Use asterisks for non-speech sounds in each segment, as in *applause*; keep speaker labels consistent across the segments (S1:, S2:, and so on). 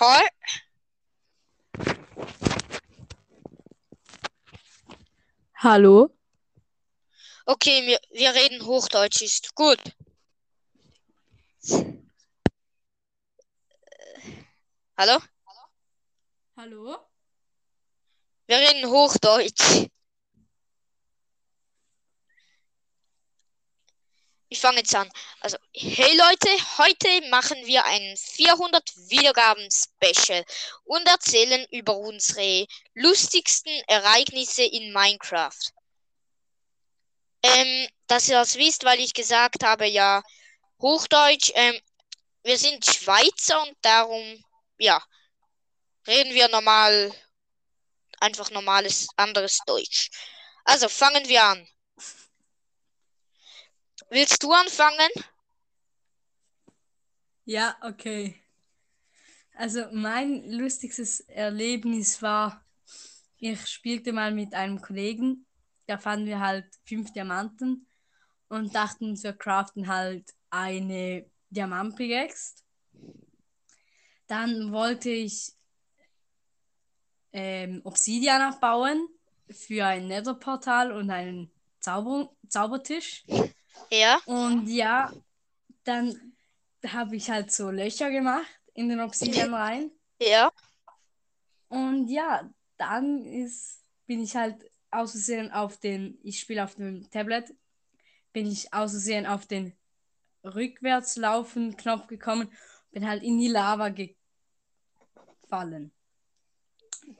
S1: Hi.
S2: Hallo?
S1: Okay, wir, wir reden Hochdeutsch, ist gut. Hallo?
S2: Hallo?
S1: Wir reden Hochdeutsch. Ich fange jetzt an. Also, hey Leute, heute machen wir ein 400 Wiedergaben Special und erzählen über unsere lustigsten Ereignisse in Minecraft. Ähm, dass ihr das wisst, weil ich gesagt habe, ja, Hochdeutsch, ähm, wir sind Schweizer und darum, ja, reden wir normal, einfach normales, anderes Deutsch. Also, fangen wir an. Willst du anfangen?
S2: Ja, okay. Also mein lustigstes Erlebnis war, ich spielte mal mit einem Kollegen, da fanden wir halt fünf Diamanten und dachten, wir craften halt eine Diamantpickaxe. Dann wollte ich ähm, Obsidian abbauen für ein Netherportal und einen Zauber Zaubertisch.
S1: Ja.
S2: Und ja, dann habe ich halt so Löcher gemacht in den Obsidian rein.
S1: Ja.
S2: Und ja, dann ist, bin ich halt aus Versehen auf den, ich spiele auf dem Tablet, bin ich aus Versehen auf den Rückwärtslaufen-Knopf gekommen, bin halt in die Lava gefallen.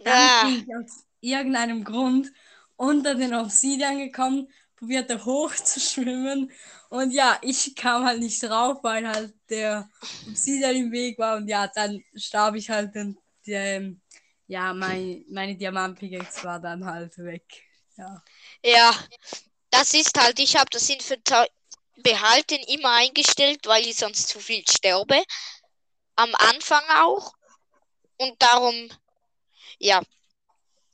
S2: Dann
S1: Ah.
S2: bin ich aus irgendeinem Grund unter den Obsidian gekommen, probierte hoch zu schwimmen und ja, ich kam halt nicht drauf, weil halt der Obsidian im Weg war und ja, dann starb ich halt und ähm, ja, mein, meine Diamant-Pickaxe war dann halt weg. Ja.
S1: Ja. Das ist halt, ich habe das Inventar behalten immer eingestellt, weil ich sonst zu viel sterbe. Am Anfang auch. Und darum, ja.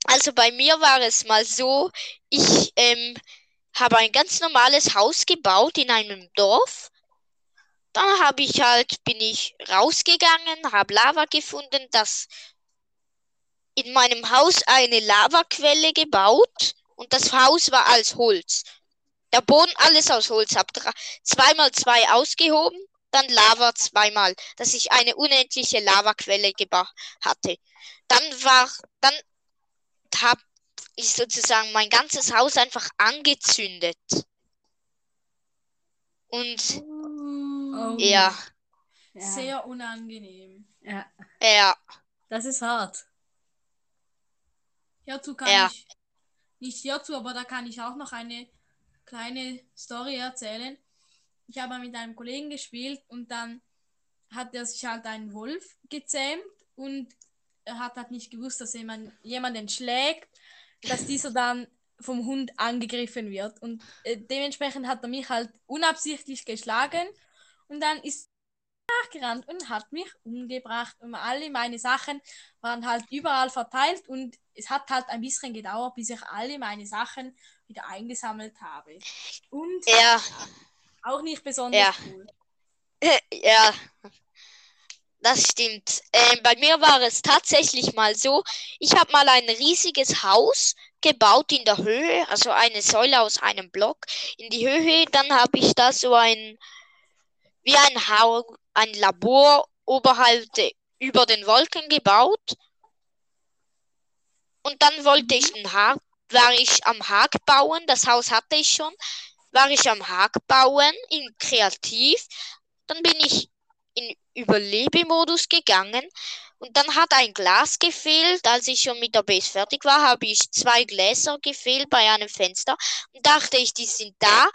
S1: Also bei mir war es mal so, ich ähm, habe ein ganz normales Haus gebaut in einem Dorf. Dann habe ich halt, bin ich rausgegangen, habe Lava gefunden, das in meinem Haus eine Lavaquelle gebaut und das Haus war als Holz. Der Boden alles aus Holz. Hab dra- zweimal zwei ausgehoben, dann Lava zweimal, dass ich eine unendliche Lavaquelle geba hatte. Dann war, dann habe ich sozusagen mein ganzes Haus einfach angezündet. Und
S2: Oh.
S1: ja,
S2: Ja.
S3: Sehr unangenehm.
S2: ja,
S1: ja,
S2: das ist hart.
S3: Hierzu kann
S1: Ja.
S3: ich, nicht hierzu, aber da kann ich auch noch eine kleine Story erzählen. Ich habe mit einem Kollegen gespielt und dann hat er sich halt einen Wolf gezähmt und er hat halt nicht gewusst, dass jemand jemanden schlägt, dass dieser dann vom Hund angegriffen wird. Und äh, dementsprechend hat er mich halt unabsichtlich geschlagen und dann ist er nachgerannt und hat mich umgebracht. Und alle meine Sachen waren halt überall verteilt und es hat halt ein bisschen gedauert, bis ich alle meine Sachen wieder eingesammelt habe. Und
S1: ja,
S3: auch nicht besonders
S1: Ja.
S3: cool. *laughs*
S1: ja. Das stimmt. Ähm, bei mir war es tatsächlich mal so, ich habe mal ein riesiges Haus gebaut in der Höhe, also eine Säule aus einem Block in die Höhe. Dann habe ich da so ein, wie ein, Hau, ein Labor oberhalb de, über den Wolken gebaut. Und dann wollte ich ein Haag, war ich am Haag bauen, das Haus hatte ich schon, war ich am Haag bauen, in Kreativ. Dann bin ich in Überlebemodus gegangen und dann hat ein Glas gefehlt. Als ich schon mit der Base fertig war, habe ich zwei Gläser gefehlt bei einem Fenster und dachte ich, die sind da.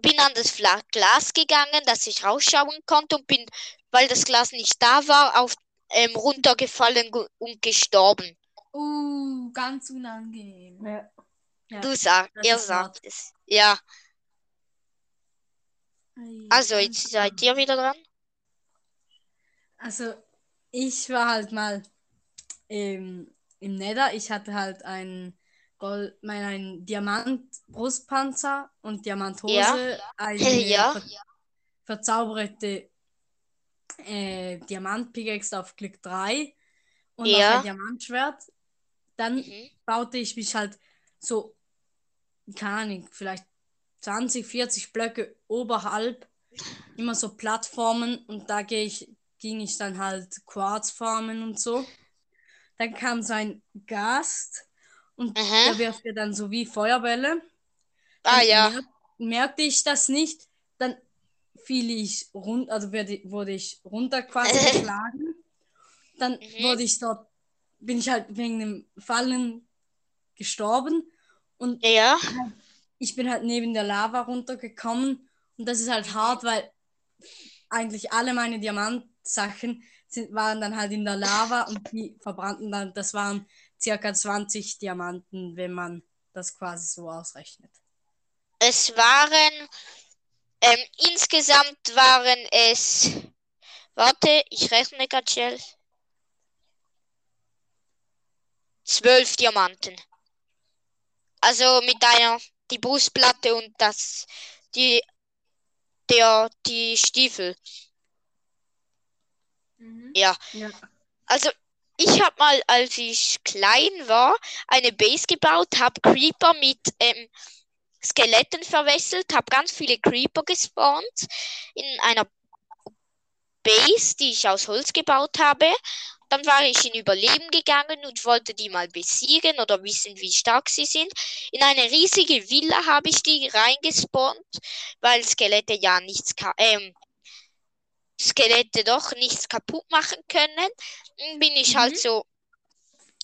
S1: Bin an das Glas gegangen, dass ich rausschauen konnte und bin, weil das Glas nicht da war, auf ähm, runtergefallen ge- und gestorben.
S3: Uh, ganz unangenehm.
S2: Ja. Ja.
S1: Du sag,
S2: das
S1: ihr sagt es. Ja, also jetzt seid ihr wieder dran.
S2: Also, ich war halt mal im, im Nether. Ich hatte halt einen, Gold, mein, einen Diamant-Brustpanzer und Diamanthose,
S1: Ja.
S2: eine *laughs*
S1: Ja.
S2: ver verzauberte äh, Diamant-Pickaxe auf Glück 3 und
S1: Ja.
S2: ein Diamantschwert. Dann
S1: Mhm.
S2: baute ich mich halt so, keine Ahnung, vielleicht 20, 40 Blöcke oberhalb, immer so Plattformen und da gehe ich, ging ich dann halt Quarz farmen und so. Dann kam so ein Gast und
S1: Mhm.
S2: der wirft mir dann so wie Feuerbälle.
S1: Ah
S2: Dann
S1: ja.
S2: merk, merkte ich das nicht, dann fiel ich runter, also wurde, wurde ich runter quasi geschlagen. Dann
S1: Mhm.
S2: wurde ich dort, bin ich halt wegen dem Fallen gestorben und
S1: Ja.
S2: ich bin halt neben der Lava runtergekommen und das ist halt hart, weil eigentlich alle meine Diamantsachen sind, waren dann halt in der Lava und die verbrannten dann, das waren circa 20 Diamanten, wenn man das quasi so ausrechnet.
S1: Es waren, ähm, insgesamt waren es, warte, ich rechne ganz schnell. Zwölf Diamanten. Also mit einer, die Brustplatte und das, die, der, die Stiefel.
S3: Mhm.
S2: Ja.
S1: Also ich habe mal, als ich klein war, eine Base gebaut, habe Creeper mit ähm, Skeletten verwechselt, habe ganz viele Creeper gespawnt in einer Base, die ich aus Holz gebaut habe. Dann war ich in Überleben gegangen und wollte die mal besiegen oder wissen, wie stark sie sind. In eine riesige Villa habe ich die reingespawnt, weil Skelette ja nichts, ähm, Skelette doch nichts kaputt machen können. Dann bin ich halt
S3: Mhm.
S1: so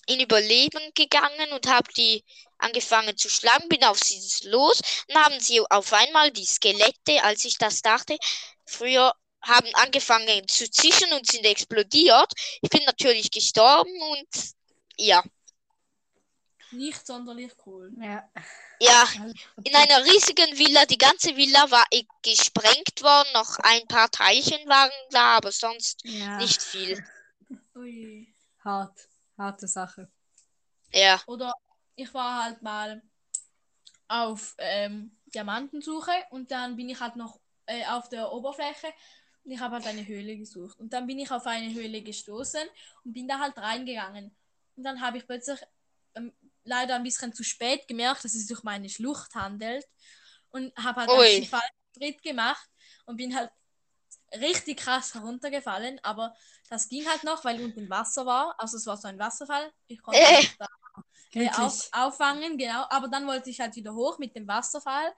S1: in Überleben gegangen und habe die angefangen zu schlagen, bin auf sie los. Dann haben sie auf einmal die Skelette, als ich das dachte, früher haben angefangen zu zischen und sind explodiert. Ich bin natürlich gestorben und ja,
S3: Nicht sonderlich cool.
S2: Ja.
S1: Ja, in einer riesigen Villa, die ganze Villa war eh gesprengt worden, noch ein paar Teilchen waren da, aber sonst
S2: ja.
S1: nicht viel.
S3: Ui.
S2: Hart. Harte Sache.
S1: Ja,
S3: Oder ich war halt mal auf ähm, Diamantensuche und dann bin ich halt noch äh, auf der Oberfläche und ich habe halt eine Höhle gesucht. Und dann bin ich auf eine Höhle gestoßen und bin da halt reingegangen. Und dann habe ich plötzlich ähm, leider ein bisschen zu spät gemerkt, dass es sich um eine Schlucht handelt und habe halt einen Schritt gemacht und bin halt richtig krass heruntergefallen, aber das ging halt noch, weil unten Wasser war. Also es war so ein Wasserfall. Ich konnte
S1: Äh.
S3: mich da äh, auf, auffangen, genau. Aber dann wollte ich halt wieder hoch mit dem Wasserfall.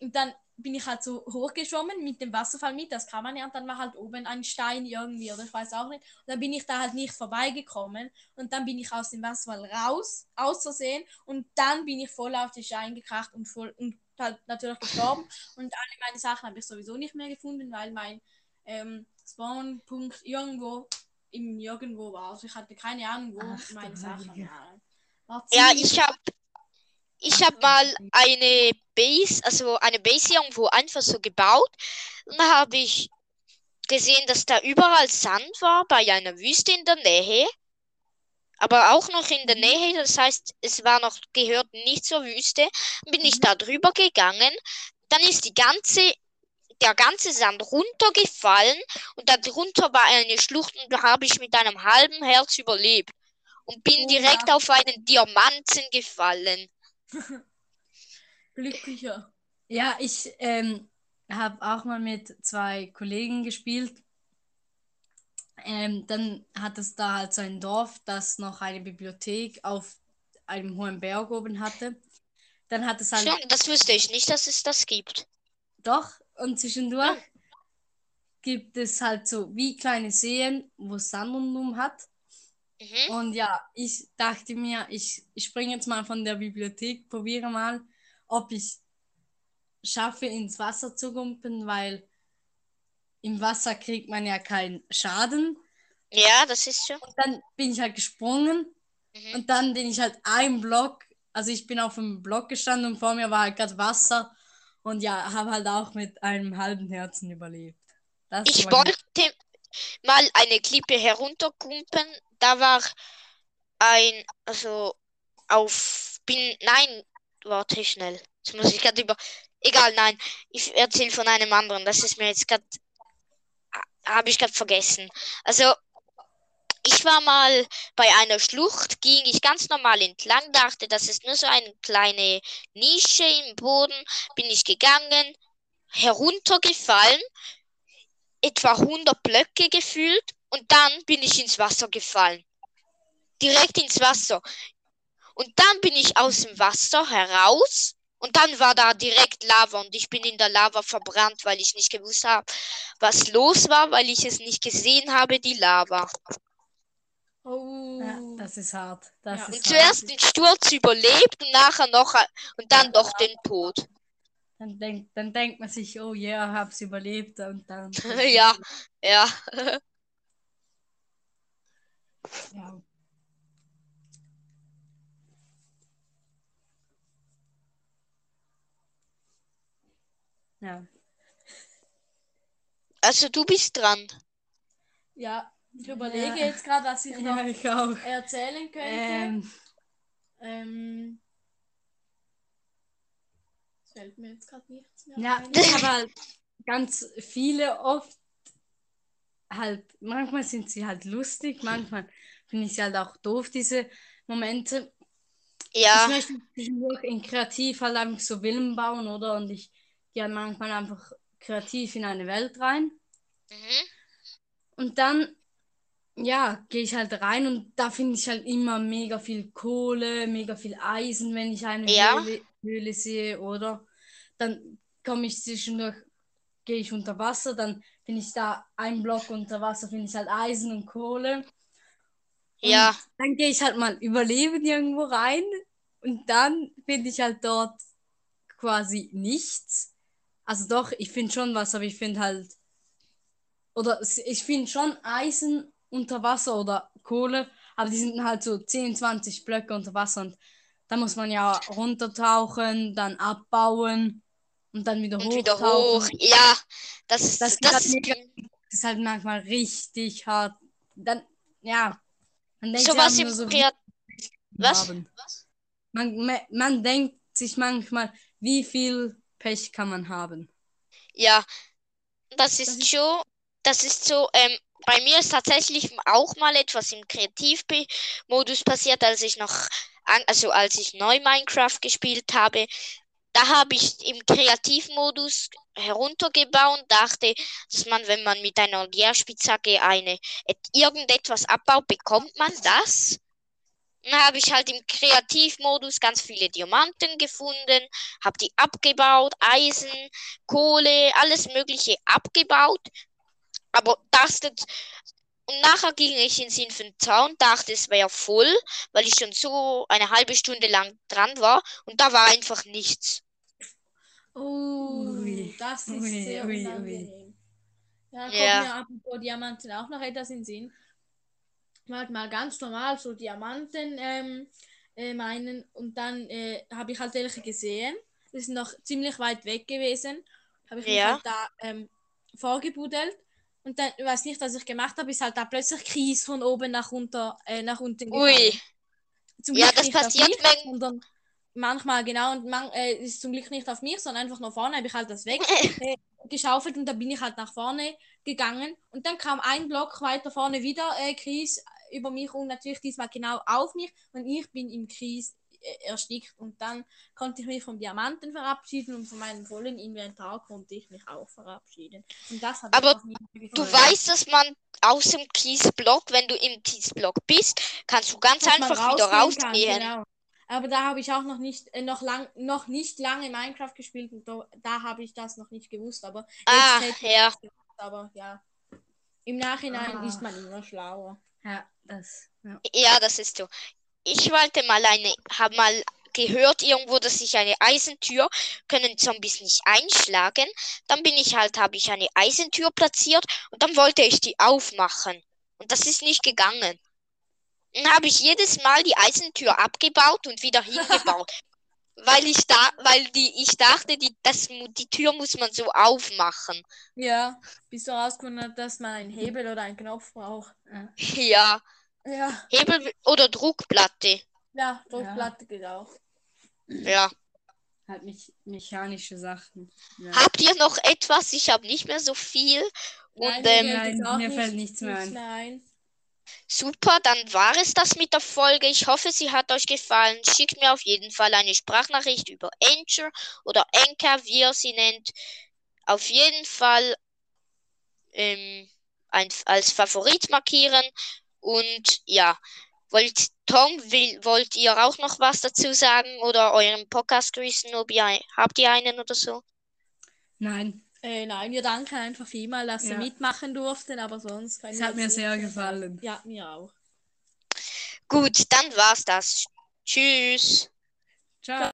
S3: Und dann bin ich halt so hochgeschwommen mit dem Wasserfall mit, das kann man ja. Und dann war halt oben ein Stein irgendwie, oder ich weiß auch nicht. Und dann bin ich da halt nicht vorbeigekommen. Und dann bin ich aus dem Wasserfall raus, aus Versehen. Und dann bin ich voll auf den Stein gekracht und voll und halt natürlich gestorben. Und alle meine Sachen habe ich sowieso nicht mehr gefunden, weil mein ähm, Spawnpunkt irgendwo im Nirgendwo war. Also ich hatte keine Ahnung, wo
S2: Ach,
S3: meine Sachen waren. War
S1: ja, ich habe ich hab mal eine Base, also eine Base irgendwo einfach so gebaut. Und da habe ich gesehen, dass da überall Sand war bei einer Wüste in der Nähe. Aber auch noch in der
S3: Mhm.
S1: Nähe, das heißt, es war noch, gehört nicht zur Wüste. Dann bin ich da drüber gegangen. Dann ist die ganze, der ganze Sand runtergefallen und darunter war eine Schlucht und da habe ich mit einem halben Herz überlebt. Und bin
S3: Oh,
S1: direkt auf einen Diamanten gefallen. *laughs*
S3: glücklicher.
S2: Ja, ich ähm, habe auch mal mit zwei Kollegen gespielt. Ähm, dann hat es da halt so ein Dorf, das noch eine Bibliothek auf einem hohen Berg oben hatte. Dann hat es halt
S1: Schon, das wusste ich nicht, dass es das gibt.
S2: doch und zwischendurch gibt es halt so wie kleine Seen, wo es Sand rundum hat.
S1: Mhm.
S2: Und ja, ich dachte mir, ich, ich springe jetzt mal von der Bibliothek, probiere mal, ob ich schaffe, ins Wasser zu kumpen, weil im Wasser kriegt man ja keinen Schaden.
S1: Ja, das ist so.
S2: Und dann bin ich halt gesprungen
S1: Mhm.
S2: und dann bin ich halt ein Block, also ich bin auf einem Block gestanden und vor mir war halt gerade Wasser und ja, habe halt auch mit einem halben Herzen überlebt. Das
S1: Ich wollte mal eine Klippe herunterkumpen. Da war ein, also auf, bin, nein, warte schnell. Jetzt muss ich gerade über, egal, nein. Ich erzähle von einem anderen. Das ist mir jetzt gerade habe ich gerade vergessen. Also, ich war mal bei einer Schlucht, ging ich ganz normal entlang, dachte, das ist nur so eine kleine Nische im Boden, bin ich gegangen, heruntergefallen, etwa 100 Blöcke gefühlt und dann bin ich ins Wasser gefallen. Direkt ins Wasser. Und dann bin ich aus dem Wasser heraus und dann war da direkt Lava und ich bin in der Lava verbrannt, weil ich nicht gewusst habe, was los war, weil ich es nicht gesehen habe, die Lava.
S3: Oh.
S2: Ja, das ist hart. Das
S3: Ja.
S2: ist
S1: Und
S2: hart.
S1: zuerst den Sturz überlebt und nachher noch und dann doch den Tod.
S2: Dann denkt, dann denkt man sich, oh ja, hab's überlebt und dann. *laughs*
S1: ja, ja.
S2: ja. Ja.
S1: Also du bist dran.
S3: Ja, ich überlege
S2: Ja.
S3: jetzt gerade, was ich *laughs* noch
S2: ja, ich auch.
S3: erzählen könnte.
S2: Ähm,
S3: Ähm, fällt mir jetzt gerade nichts mehr
S2: ja,
S3: ein.
S2: ich habe halt ganz viele oft halt, manchmal sind sie halt lustig, manchmal finde ich sie halt auch doof, diese Momente.
S1: Ja,
S2: Ich möchte zwischendurch in kreativ halt einfach so Willen bauen, oder? Und ich gehe halt manchmal einfach kreativ in eine Welt rein.
S1: mhm.
S2: Und dann, ja, gehe ich halt rein und da finde ich halt immer mega viel Kohle, mega viel Eisen, wenn ich eine
S1: Ja.
S2: Höhle sehe, oder? Dann komme ich zwischendurch, gehe ich unter Wasser, dann finde ich da ein Block unter Wasser, finde ich halt Eisen und Kohle.
S1: ja,
S2: Und dann gehe ich halt mal überleben irgendwo rein und dann finde ich halt dort quasi nichts. Also doch, ich finde schon was, aber ich finde halt, oder ich finde schon Eisen unter Wasser oder Kohle, aber die sind halt so 10, 20 Blöcke unter Wasser und da muss man ja runtertauchen, dann abbauen und dann wieder
S1: und wieder hoch. Ja, das ist
S2: Das
S1: das,
S2: halt
S1: ist
S2: mega- ist halt manchmal richtig hart. Dann, ja, man denkt
S1: sowas
S2: ja
S1: im
S2: so,
S1: Was?
S2: haben. Man, man denkt sich manchmal, wie viel Pech kann man haben.
S1: Ja, das ist schon, das ist so, ähm, bei mir ist tatsächlich auch mal etwas im Kreativmodus passiert, als ich noch, also als ich neu Minecraft gespielt habe. Da habe ich im Kreativmodus heruntergebaut, dachte, dass man, wenn man mit einer Leerspitzhacke eine, et, irgendetwas abbaut, bekommt man das. Dann habe ich halt im Kreativmodus ganz viele Diamanten gefunden, habe die abgebaut, Eisen, Kohle, alles Mögliche abgebaut. Aber das und nachher ging ich ins Inventar und dachte, es wäre voll, weil ich schon so eine halbe Stunde lang dran war und da war einfach nichts.
S3: Oh,
S2: Ui,
S3: das ist
S2: ui,
S3: sehr
S2: ui, ui.
S3: unangenehm. Ja, kommt
S1: Ja.
S3: mir apropos Diamanten auch noch etwas in Sinn. Ich wollte mal ganz normal so Diamanten ähm, äh, meinen und dann äh, habe ich halt welche gesehen. Die sind noch ziemlich weit weg gewesen. Habe ich mich
S1: Ja.
S3: halt da ähm, vorgebuddelt. Und dann, ich weiß nicht, was ich gemacht habe, ist halt da plötzlich Kies von oben nach, unter, äh, nach unten gefallen.
S1: Ui,
S3: Zum
S1: Ja,
S3: Glück
S1: das
S3: nicht auf
S1: passiert,
S3: mich,
S1: wenn-
S3: sondern manchmal genau und man, äh, ist zum Glück nicht auf mich, sondern einfach nach vorne habe ich halt das weg *laughs* äh, geschaufelt und dann bin ich halt nach vorne gegangen und dann kam ein Block weiter vorne wieder äh, Chris über mich und natürlich diesmal genau auf mich und ich bin im äh, erstickt und dann konnte ich mich vom Diamanten verabschieden und von meinem vollen Inventar konnte ich mich auch verabschieden. Und das hat
S1: Aber
S3: nie
S1: du weißt, dass man aus dem Kiesblock, wenn du im Kiesblock bist, kannst du ganz
S3: dass
S1: einfach wieder
S3: rausgehen kann, genau. Aber da habe ich auch noch nicht, äh, noch lang, noch nicht lange Minecraft gespielt und da, da habe ich das noch nicht gewusst. Aber jetzt
S1: Ah,
S3: hätte ich
S1: ja.
S3: gewusst, aber ja. Im Nachhinein
S2: Ah.
S3: ist man immer schlauer.
S2: Ja, das. Ja.
S1: Ja, das ist so. Ich wollte mal eine, habe mal gehört irgendwo, dass sich eine Eisentür können Zombies nicht einschlagen. Dann bin ich halt, habe ich eine Eisentür platziert und dann wollte ich die aufmachen. Und das ist nicht gegangen. Dann habe ich jedes Mal die Eisentür abgebaut und wieder hingebaut. *laughs* weil ich da, weil die, ich dachte, die, das, die Tür muss man so aufmachen.
S3: Ja, bis du rausgefunden dass man einen Hebel oder einen Knopf braucht.
S1: Ja.
S3: Ja,
S1: Hebel oder Druckplatte.
S3: ja, Druckplatte geht auch.
S1: Ja.
S2: halt mich mechanische Sachen. Ja.
S1: Habt ihr noch etwas? Ich habe nicht mehr so viel. Und
S3: Nein, mir
S1: ähm,
S3: fällt
S2: Nein, mir fällt nichts mehr ein.
S3: ein.
S1: Super, dann war es das mit der Folge. Ich hoffe, sie hat euch gefallen. Schickt mir auf jeden Fall eine Sprachnachricht über Anchor oder Anchor, wie ihr sie nennt. Auf jeden Fall ähm, ein, als Favorit markieren. Und ja, wollt Tom, will, wollt ihr auch noch was dazu sagen oder euren Podcast grüßen? Ob ihr, habt ihr einen oder so?
S2: Nein,
S3: Äh, nein, wir danken einfach vielmal, dass
S2: Ja.
S3: ihr mitmachen durften, aber sonst
S2: es hat mir sehr gefallen.
S3: Ja, mir auch.
S1: Gut, dann war's das. Tschüss.
S2: Ciao.